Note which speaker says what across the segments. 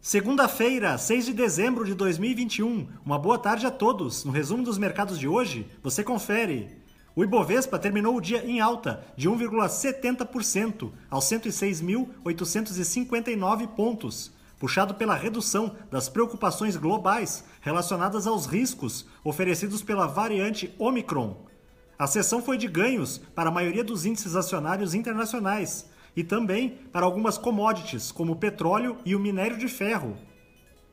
Speaker 1: Segunda-feira, 6 de dezembro de 2021. Uma boa tarde a todos. No resumo dos mercados de hoje, você confere. O Ibovespa terminou o dia em alta de 1,70% aos 106.859 pontos, puxado pela redução das preocupações globais relacionadas aos riscos oferecidos pela variante Omicron. A sessão foi de ganhos para a maioria dos índices acionários internacionais e também para algumas commodities, como o petróleo e o minério de ferro.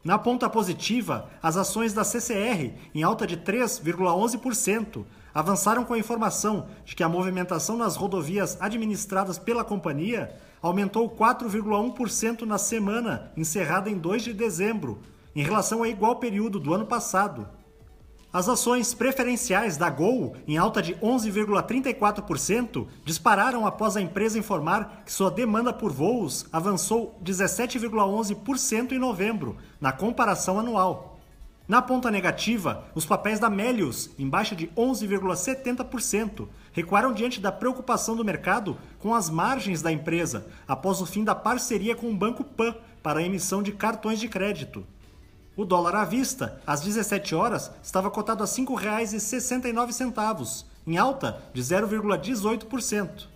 Speaker 1: Na ponta positiva, as ações da CCR, em alta de 3,11%, avançaram com a informação de que a movimentação nas rodovias administradas pela companhia aumentou 4,1% na semana encerrada em 2 de dezembro, em relação ao igual período do ano passado. As ações preferenciais da Gol, em alta de 11,34%, dispararam após a empresa informar que sua demanda por voos avançou 17,11% em novembro, na comparação anual. Na ponta negativa, os papéis da Melius, em baixa de 11,70%, recuaram diante da preocupação do mercado com as margens da empresa após o fim da parceria com o Banco Pan para a emissão de cartões de crédito. O dólar à vista, às 17 horas, estava cotado a R$ 5,69, em alta de 0,18%.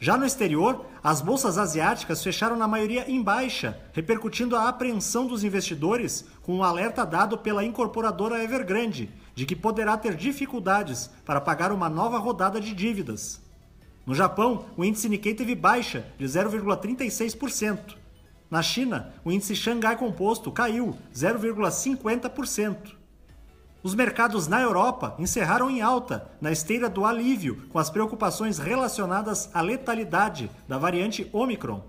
Speaker 1: Já no exterior, as bolsas asiáticas fecharam na maioria em baixa, repercutindo a apreensão dos investidores com o um alerta dado pela incorporadora Evergrande de que poderá ter dificuldades para pagar uma nova rodada de dívidas. No Japão, o índice Nikkei teve baixa de 0,36%. Na China, o índice Xangai Composto caiu 0,50%. Os mercados na Europa encerraram em alta, na esteira do alívio com as preocupações relacionadas à letalidade da variante Omicron.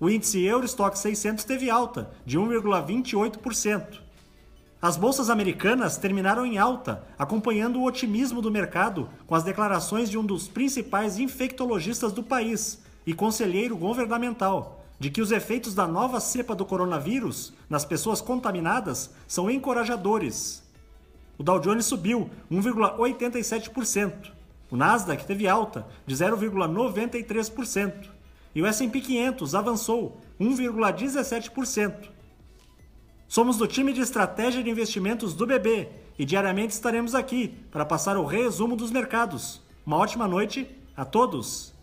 Speaker 1: O índice Eurostock 600 teve alta de 1,28%. As bolsas americanas terminaram em alta, acompanhando o otimismo do mercado com as declarações de um dos principais infectologistas do país e conselheiro governamental, de que os efeitos da nova cepa do coronavírus nas pessoas contaminadas são encorajadores. O Dow Jones subiu 1,87%. O Nasdaq teve alta de 0,93%. E o S&P 500 avançou 1,17%. Somos do time de estratégia de investimentos do BB e diariamente estaremos aqui para passar o resumo dos mercados. Uma ótima noite a todos!